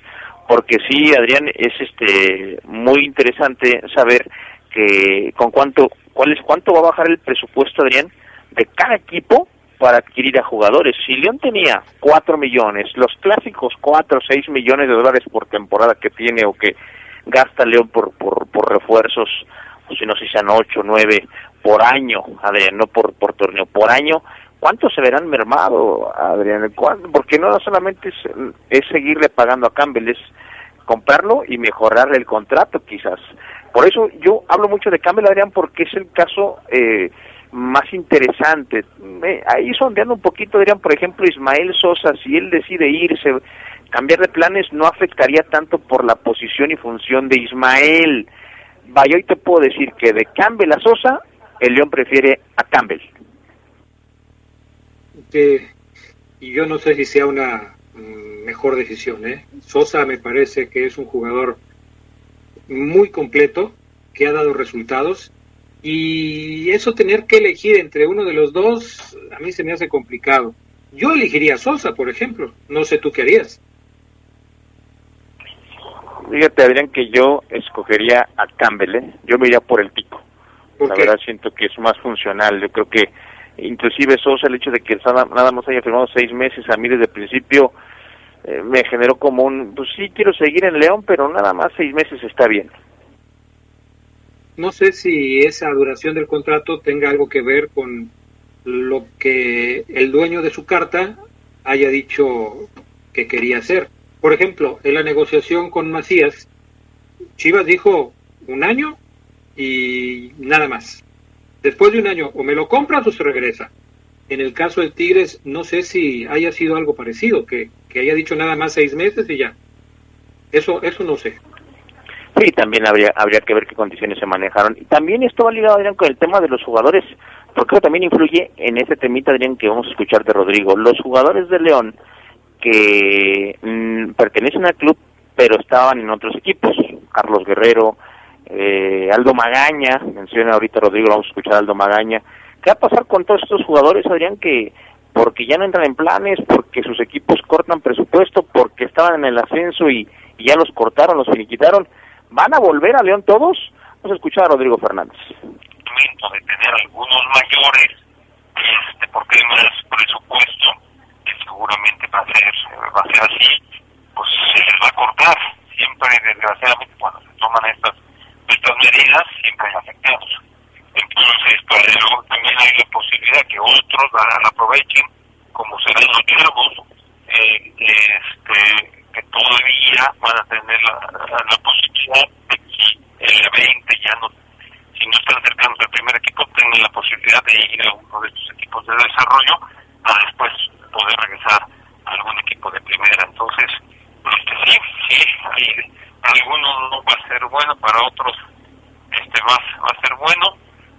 porque sí, Adrián, es este muy interesante saber que con cuánto, cuál es, cuánto va a bajar el presupuesto, Adrián, de cada equipo para adquirir a jugadores. Si León tenía cuatro millones, los clásicos cuatro o seis millones de dólares por temporada que tiene o que gasta León por, por, por refuerzos, o si no si sean ocho, nueve por año, Adrián, no por, por torneo, por año, ¿cuánto se verán mermado, Adrián? Porque no solamente es, seguirle pagando a Campbell, es comprarlo y mejorarle el contrato quizás. Por eso yo hablo mucho de Campbell, Adrián, porque es el caso eh, más interesante. ahí sondeando un poquito, Adrián, por ejemplo, Ismael Sosa, si él decide irse, cambiar de planes no afectaría tanto por la posición y función de Ismael. Vaya, hoy te puedo decir que de Campbell a Sosa, el León prefiere a Campbell y yo no sé si sea una mm, mejor decisión. ¿eh? Sosa me parece que es un jugador muy completo, que ha dado resultados, y eso tener que elegir entre uno de los dos, a mí se me hace complicado. Yo elegiría a Sosa, por ejemplo, no sé tú qué harías. Fíjate, Adrián, que yo escogería a Campbell, ¿eh? yo me iría por el pico. La verdad siento que es más funcional, yo creo que inclusive Sosa el hecho de que nada más haya firmado seis meses a mí desde el principio eh, me generó como un pues sí quiero seguir en León pero nada más seis meses está bien. No sé si esa duración del contrato tenga algo que ver con lo que el dueño de su carta haya dicho que quería hacer. Por ejemplo en la negociación con Macías Chivas dijo un año y nada más después de un año o me lo compras o se regresa. En el caso de Tigres, no sé si haya sido algo parecido, que, que haya dicho nada más seis meses y ya. Eso, eso no sé. Sí, también habría, habría que ver qué condiciones se manejaron. Y también esto va ligado, Adrián, con el tema de los jugadores, porque también influye en ese temita, Adrián, que vamos a escuchar de Rodrigo. Los jugadores de León que mm, pertenecen al club, pero estaban en otros equipos, Carlos Guerrero, eh, Aldo Magaña, menciona ahorita Rodrigo, vamos a escuchar a Aldo Magaña. ¿Qué va a pasar con todos estos jugadores, Adrián, que porque ya no entran en planes, porque sus equipos cortan presupuesto, porque estaban en el ascenso y, ya los cortaron, los finiquitaron? ¿Van a volver a León todos? Vamos a escuchar a Rodrigo Fernández. De tener algunos mayores, este, porque hay más presupuesto, que seguramente va a ser, va a ser así, pues se les va a cortar. Siempre, desgraciadamente, cuando se toman estas estas medidas siempre hay afectados. Entonces, para eso también hay la posibilidad que otros la, aprovechen, como serán los chavos, eh, este, que todavía van a tener la, la, posibilidad de que el 20 ya no, si no están cercanos al primer equipo, tengan la posibilidad de ir a uno de estos equipos de desarrollo para después poder regresar a algún equipo de primera. Entonces, este, sí, sí, hay algunos no va a ser bueno, para otros este va, va a ser bueno,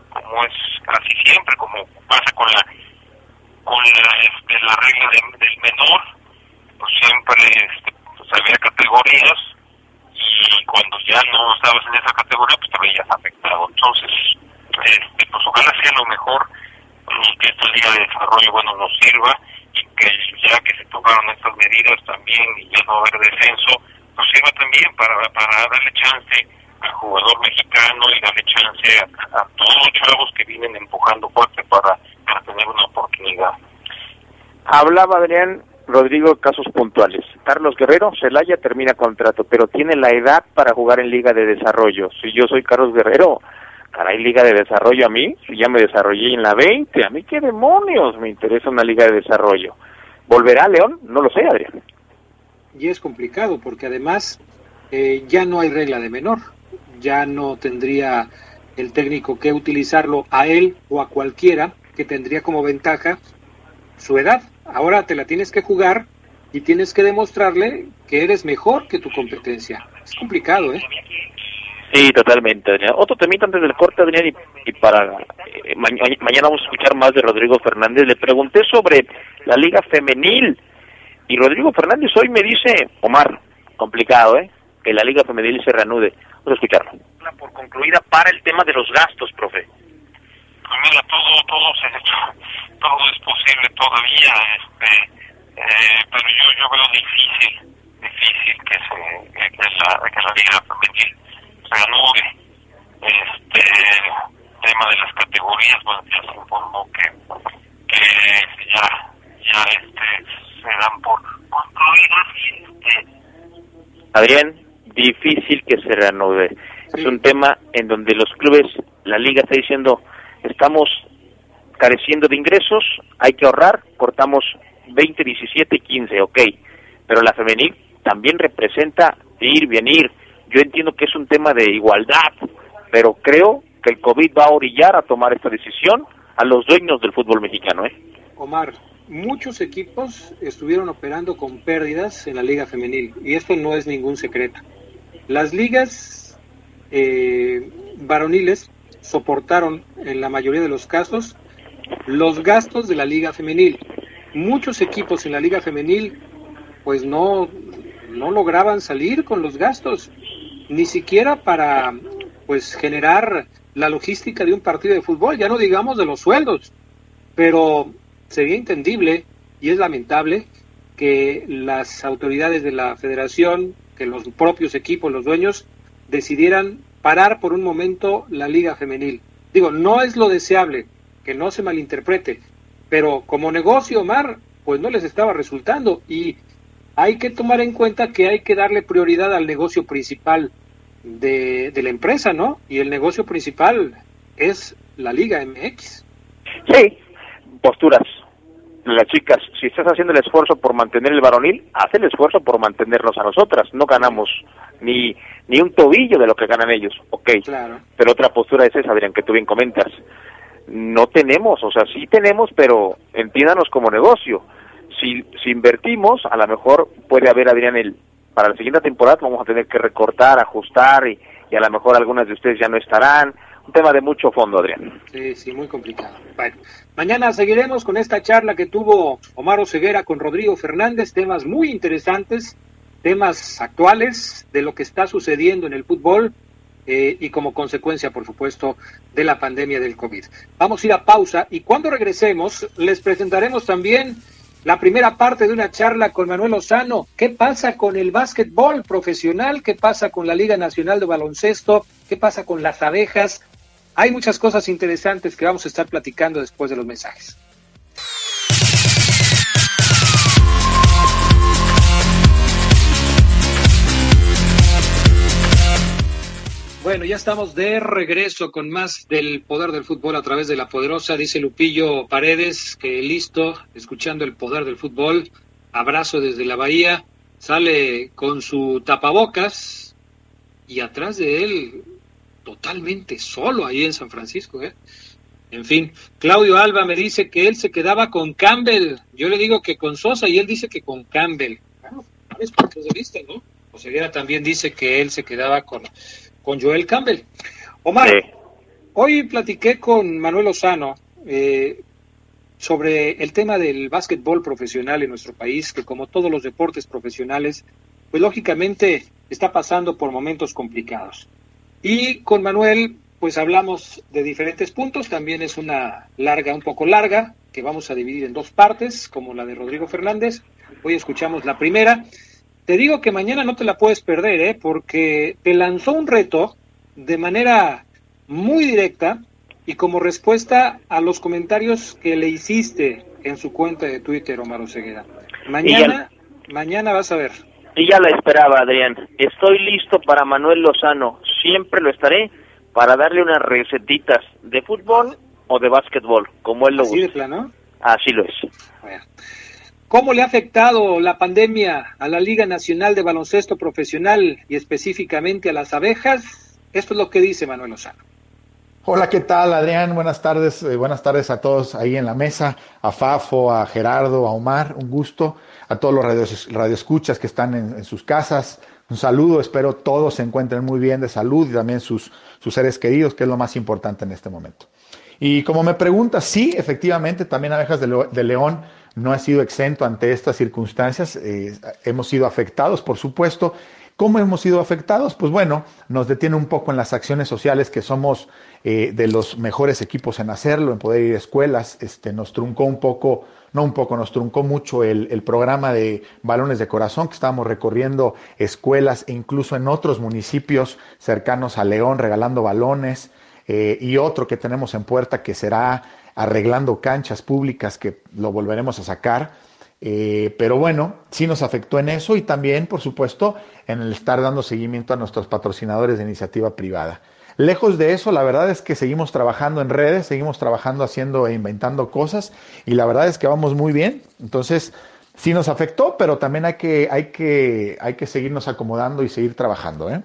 como es casi siempre, como pasa con la con la, este, la regla del menor, pues siempre este, pues había categorías y cuando ya no estabas en esa categoría pues te veías afectado. Entonces, este, pues ojalá sea lo mejor y que esta Liga de Desarrollo bueno nos sirva y que ya que se tomaron estas medidas también y ya no haber descenso, nos sirva también para, para darle chance al jugador mexicano y darle chance a, todos los chavos que vienen empujando fuerte para, para tener una oportunidad. Hablaba Adrián Rodrigo casos puntuales. Carlos Guerrero, Celaya termina contrato, pero tiene la edad para jugar en Liga de Desarrollo. Si yo soy Carlos Guerrero, caray, Liga de Desarrollo a mí, si ya me desarrollé en la 20, a mí qué demonios me interesa una Liga de Desarrollo. ¿Volverá León? No lo sé, Adrián y es complicado porque además eh, ya no hay regla de menor, ya no tendría el técnico que utilizarlo a él o a cualquiera que tendría como ventaja su edad. Ahora te la tienes que jugar y tienes que demostrarle que eres mejor que tu competencia. Es complicado, ¿eh? Sí, totalmente, Otro temita antes del corte, Adrián, y, para eh, mañana vamos a escuchar más de Rodrigo Fernández. Le pregunté sobre la liga femenil y Rodrigo Fernández hoy me dice, Omar, complicado, ¿eh? Que la Liga Femenil se reanude. Vamos a escucharlo. Por concluida para el tema de los gastos, profe. Pues mira, todo, todo, se, todo es posible todavía, este, eh, pero yo, yo veo difícil, difícil que, se, que, la, que la liga femenil reanude este tema de las categorías, bueno, ya se informó que, que ya, ya este, se dan por concluidas. Este, Adrián, difícil que se reanude. Es un tema en donde los clubes, la liga está diciendo, estamos careciendo de ingresos, hay que ahorrar, cortamos 20, 17 y 15, ok. Pero la femenil también representa ir, venir. Yo entiendo que es un tema de igualdad, pero creo que el COVID va a orillar a tomar esta decisión a los dueños del fútbol mexicano. ¿eh? Omar, muchos equipos estuvieron operando con pérdidas en la liga femenil y esto no es ningún secreto. Las ligas eh, varoniles soportaron en la mayoría de los casos los gastos de la liga femenil. Muchos equipos en la liga femenil pues no, no lograban salir con los gastos, ni siquiera para pues generar la logística de un partido de fútbol, ya no digamos de los sueldos, pero sería entendible y es lamentable que las autoridades de la federación, que los propios equipos, los dueños, decidieran parar por un momento la liga femenil. Digo, no es lo deseable, que no se malinterprete, pero como negocio, Omar, pues no les estaba resultando y hay que tomar en cuenta que hay que darle prioridad al negocio principal de, de la empresa, ¿no? Y el negocio principal es la Liga MX. Sí, posturas. Las chicas, si estás haciendo el esfuerzo por mantener el varonil, haz el esfuerzo por mantenernos a nosotras. No ganamos ni, ni un tobillo de lo que ganan ellos, ok. Claro. Pero otra postura es esa, Adrián, que tú bien comentas. No tenemos, o sea, sí tenemos, pero entiéndanos como negocio. Si, si invertimos, a lo mejor puede haber, Adrián, el para la siguiente temporada vamos a tener que recortar, ajustar y, y a lo mejor algunas de ustedes ya no estarán. Un tema de mucho fondo, Adrián. Sí, sí, muy complicado. Bueno, mañana seguiremos con esta charla que tuvo Omar Oseguera con Rodrigo Fernández, temas muy interesantes, temas actuales de lo que está sucediendo en el fútbol eh, y como consecuencia, por supuesto, de la pandemia del COVID. Vamos a ir a pausa y cuando regresemos les presentaremos también la primera parte de una charla con Manuel Lozano. ¿Qué pasa con el básquetbol profesional? ¿Qué pasa con la Liga Nacional de Baloncesto? ¿Qué pasa con las abejas? Hay muchas cosas interesantes que vamos a estar platicando después de los mensajes. Bueno, ya estamos de regreso con más del poder del fútbol a través de la poderosa, dice Lupillo Paredes, que listo, escuchando el poder del fútbol, abrazo desde la bahía, sale con su tapabocas y atrás de él totalmente solo ahí en San Francisco, ¿eh? En fin, Claudio Alba me dice que él se quedaba con Campbell. Yo le digo que con Sosa y él dice que con Campbell. Bueno, es puntos de vista, ¿no? Oseguera también dice que él se quedaba con, con Joel Campbell. Omar, Sí. hoy platiqué con Manuel Lozano eh, sobre el tema del básquetbol profesional en nuestro país, que como todos los deportes profesionales, pues lógicamente está pasando por momentos complicados. Y con Manuel, pues hablamos de diferentes puntos, también es una larga, un poco larga, que vamos a dividir en dos partes, como la de Rodrigo Fernández. Hoy escuchamos la primera. Te digo que mañana no te la puedes perder, ¿eh? porque te lanzó un reto de manera muy directa y como respuesta a los comentarios que le hiciste en su cuenta de Twitter, Omar Oseguera. Mañana, mañana vas a ver. Y ya la esperaba, Adrián. Estoy listo para Manuel Lozano. Siempre lo estaré para darle unas recetitas de fútbol o de básquetbol, como él lo Así gusta. Así lo es. Bueno. ¿Cómo le ha afectado la pandemia a la Liga Nacional de Baloncesto Profesional y específicamente a las abejas? Esto es lo que dice Manuel Lozano. Hola, ¿qué tal, Adrián? Buenas tardes, eh, buenas tardes a todos ahí en la mesa, a Fafo, a Gerardo, a Omar, un gusto, a todos los radios, radioescuchas que están en, en sus casas, un saludo, espero todos se encuentren muy bien de salud y también sus, sus seres queridos, que es lo más importante en este momento. Y como me preguntas, sí, efectivamente, también Abejas de, León no ha sido exento ante estas circunstancias, eh, hemos sido afectados, por supuesto, ¿Cómo hemos sido afectados? Pues bueno, nos detiene un poco en las acciones sociales que somos eh, de los mejores equipos en hacerlo, en poder ir a escuelas. Este, nos truncó un poco, no un poco, nos truncó mucho el, el programa de balones de corazón que estábamos recorriendo escuelas e incluso en otros municipios cercanos a León regalando balones. Eh, y otro que tenemos en puerta que será arreglando canchas públicas que lo volveremos a sacar. Eh, pero bueno, sí nos afectó en eso y también, por supuesto, en el estar dando seguimiento a nuestros patrocinadores de iniciativa privada. Lejos de eso, la verdad es que seguimos trabajando en redes, seguimos trabajando haciendo e inventando cosas y la verdad es que vamos muy bien. Entonces, sí nos afectó, pero también hay que, hay que, hay que seguirnos acomodando y seguir trabajando. ¿eh?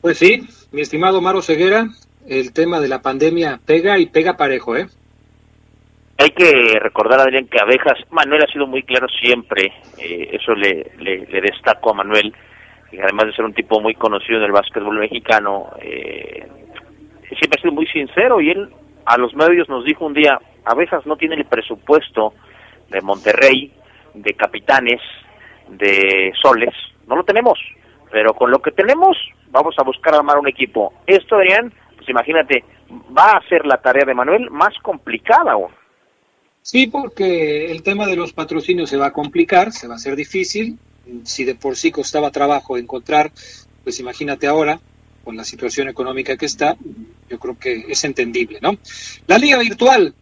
Pues sí, mi estimado Maro Ceguera, el tema de la pandemia pega y pega parejo, ¿eh? Hay que recordar, Adrián, que Abejas, Manuel ha sido muy claro siempre, eh, eso le, le, destaco a Manuel, y además de ser un tipo muy conocido en el básquetbol mexicano, eh, siempre ha sido muy sincero y él a los medios nos dijo un día, Abejas no tiene el presupuesto de Monterrey, de Capitanes, de Soles, no lo tenemos, pero con lo que tenemos vamos a buscar armar un equipo. Esto, Adrián, pues imagínate, va a ser la tarea de Manuel más complicada aún. Sí, porque el tema de los patrocinios se va a complicar, se va a hacer difícil. Si de por sí costaba trabajo encontrar, pues imagínate ahora, con la situación económica que está, yo creo que es entendible, ¿no? La liga virtual,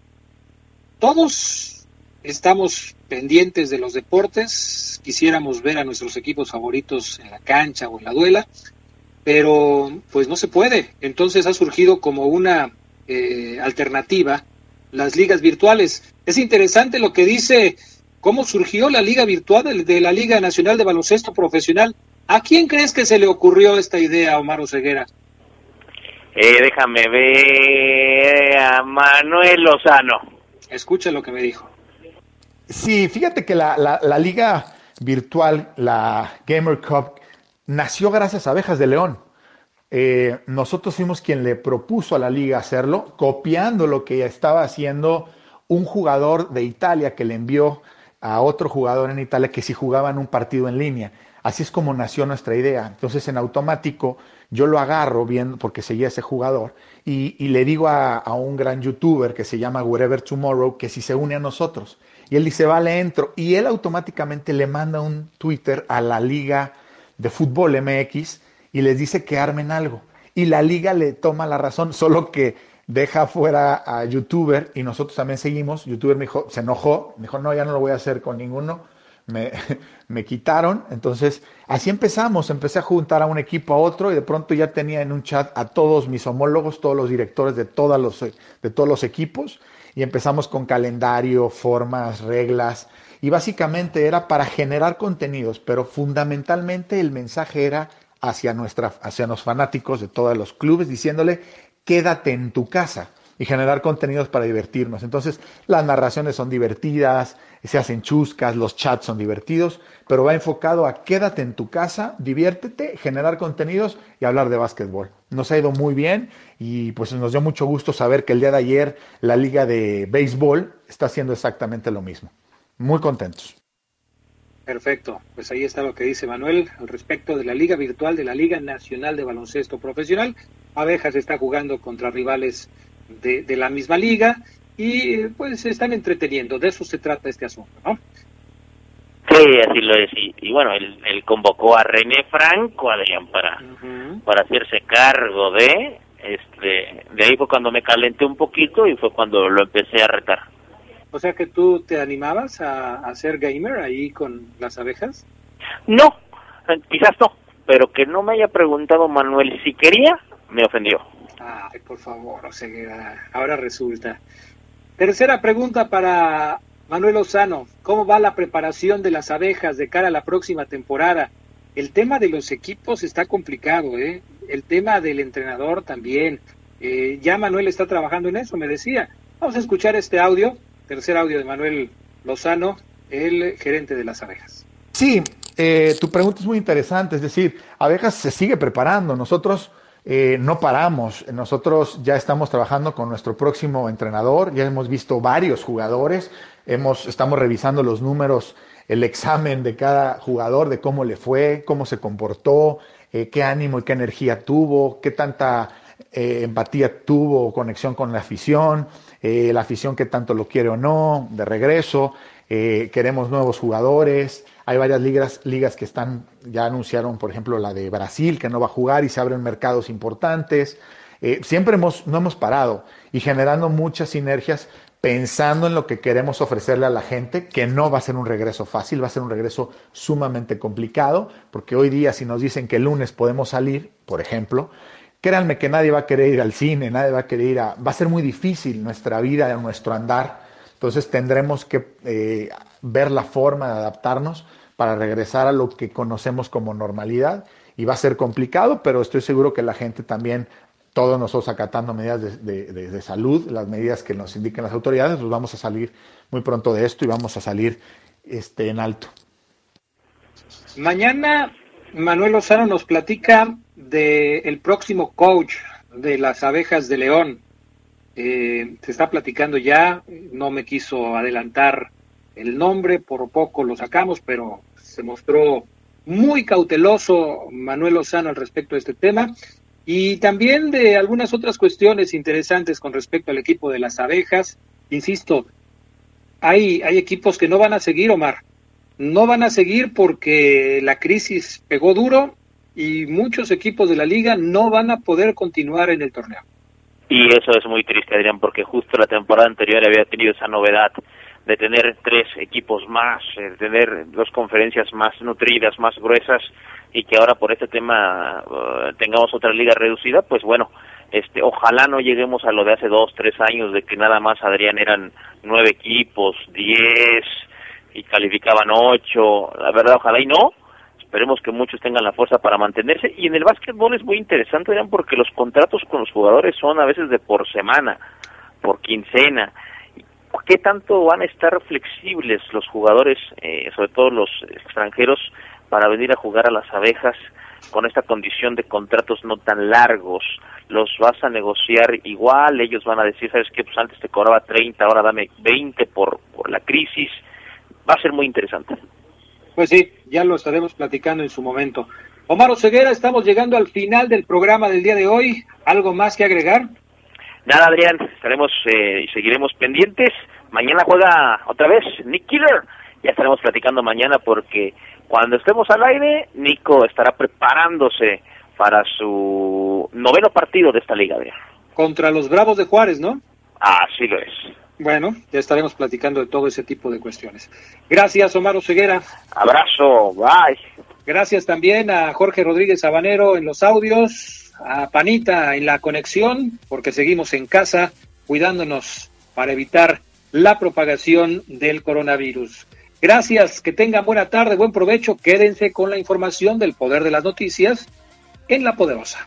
todos estamos pendientes de los deportes, quisiéramos ver a nuestros equipos favoritos en la cancha o en la duela, pero pues no se puede. Entonces ha surgido como una eh, alternativa las ligas virtuales. Es interesante lo que dice cómo surgió la liga virtual de la Liga Nacional de Baloncesto Profesional. ¿A quién crees que se le ocurrió esta idea, Omar Oseguera? Eh, déjame ver a Manuel Lozano. Escucha lo que me dijo. Sí, fíjate que la, la, la liga virtual, la Gamer Cup, nació gracias a Abejas de León. Eh, nosotros fuimos quien le propuso a la liga hacerlo, copiando lo que estaba haciendo un jugador de Italia que le envió a otro jugador en Italia que si jugaban un partido en línea. Así es como nació nuestra idea. Entonces en automático yo lo agarro viendo porque seguía ese jugador y, le digo a, a, un gran youtuber que se llama Wherever Tomorrow que si se une a nosotros. Y él dice, vale, entro. Y él automáticamente le manda un Twitter a la liga de fútbol MX y les dice que armen algo. Y la liga le toma la razón, solo que deja fuera a youtuber y nosotros también seguimos. Youtuber me dijo, se enojó, me dijo, no, ya no lo voy a hacer con ninguno. Me, me quitaron. Entonces, así empezamos. Empecé a juntar a un equipo a otro y de pronto ya tenía en un chat a todos mis homólogos, todos los directores de, los, de todos los equipos. Y empezamos con calendario, formas, reglas y básicamente era para generar contenidos, pero fundamentalmente el mensaje era hacia, nuestra, hacia los fanáticos de todos los clubes, diciéndole, quédate en tu casa y generar contenidos para divertirnos. Entonces, las narraciones son divertidas, se hacen chuscas, los chats son divertidos, pero va enfocado a quédate en tu casa, diviértete, generar contenidos y hablar de básquetbol. Nos ha ido muy bien y pues nos dio mucho gusto saber que el día de ayer la liga de béisbol está haciendo exactamente lo mismo. Muy contentos. Perfecto, pues ahí está lo que dice Manuel al respecto de la Liga Virtual de la Liga Nacional de Baloncesto Profesional. Abejas está jugando contra rivales de, la misma liga y pues se están entreteniendo. De eso se trata este asunto, ¿no? Sí, así lo es. Y, bueno, él, convocó a René Franco, Adrián, para, para hacerse cargo de... Este, de ahí fue cuando me calenté un poquito y fue cuando lo empecé a retar. O sea que tú te animabas a, ser gamer ahí con las abejas. No, quizás no, pero que no me haya preguntado Manuel si quería, me ofendió. Ay, por favor, o sea, ahora resulta. Tercera pregunta para Manuel Lozano. ¿Cómo va la preparación de las abejas de cara a la próxima temporada? El tema de los equipos está complicado, ¿eh? El tema del entrenador también. Eh, ya Manuel está trabajando en eso, me decía. Vamos a escuchar este audio Tercer audio de Manuel Lozano, el gerente de las abejas. Sí, eh, tu pregunta es muy interesante, es decir, abejas se sigue preparando, nosotros eh, no paramos, nosotros ya estamos trabajando con nuestro próximo entrenador, ya hemos visto varios jugadores, hemos, estamos revisando los números el examen de cada jugador, de cómo le fue, cómo se comportó, eh, qué ánimo y qué energía tuvo, qué tanta eh, empatía tuvo, conexión con la afición, la afición que tanto lo quiere o no, de regreso. Queremos nuevos jugadores. Hay varias ligas, ligas que están, ya anunciaron, por ejemplo, la de Brasil, que no va a jugar y se abren mercados importantes. siempre hemos, no hemos parado y generando muchas sinergias pensando en lo que queremos ofrecerle a la gente, que no va a ser un regreso fácil, va a ser un regreso sumamente complicado, porque hoy día si nos dicen que el lunes podemos salir, por ejemplo, créanme que nadie va a querer ir al cine, nadie va a querer ir a... Va a ser muy difícil nuestra vida, nuestro andar, entonces tendremos que eh, ver la forma de adaptarnos para regresar a lo que conocemos como normalidad y va a ser complicado, pero estoy seguro que la gente también todos nosotros acatando medidas de, salud, las medidas que nos indiquen las autoridades, pues vamos a salir muy pronto de esto y vamos a salir este, en alto. Mañana Manuel Lozano nos platica del próximo coach de las abejas de León. Eh, se está platicando ya, no me quiso adelantar el nombre, por poco lo sacamos, pero se mostró muy cauteloso Manuel Lozano al respecto de este tema y también de algunas otras cuestiones interesantes con respecto al equipo de las abejas. Insisto, hay, hay equipos que no van a seguir, Omar. No van a seguir porque la crisis pegó duro y muchos equipos de la liga no van a poder continuar en el torneo. Y eso es muy triste, Adrián, porque justo la temporada anterior había tenido esa novedad de tener tres equipos más, de tener dos conferencias más nutridas, más gruesas, y que ahora por este tema uh, tengamos otra liga reducida, pues bueno, este, ojalá no lleguemos a lo de hace dos, tres años, de que nada más, Adrián, eran nueve equipos, diez, y calificaban ocho, la verdad, ojalá y no, esperemos que muchos tengan la fuerza para mantenerse, y en el básquetbol es muy interesante, Adrián, porque los contratos con los jugadores son a veces de por semana, por quincena, ¿qué tanto van a estar flexibles los jugadores, eh, sobre todo los extranjeros, para venir a jugar a las abejas con esta condición de contratos no tan largos. Los vas a negociar igual, ellos van a decir, ¿sabes qué? Pues antes te cobraba 30, ahora dame 20 por, por la crisis. Va a ser muy interesante. Pues sí, ya lo estaremos platicando en su momento. Omar Ceguera, estamos llegando al final del programa del día de hoy. ¿Algo más que agregar? Nada, Adrián, estaremos eh, y seguiremos pendientes. Mañana juega otra vez Nick Killer. Ya estaremos platicando mañana porque cuando estemos al aire, Nico estará preparándose para su noveno partido de esta liga. Contra los Bravos de Juárez, ¿no? Así lo es. Bueno, ya estaremos platicando de todo ese tipo de cuestiones. Gracias, Omar Ceguera. Abrazo, bye. Gracias también a Jorge Rodríguez Sabanero en los audios, a Panita en la conexión, porque seguimos en casa cuidándonos para evitar la propagación del coronavirus. Gracias, que tengan buena tarde, buen provecho. Quédense con la información del poder de las noticias en La Poderosa.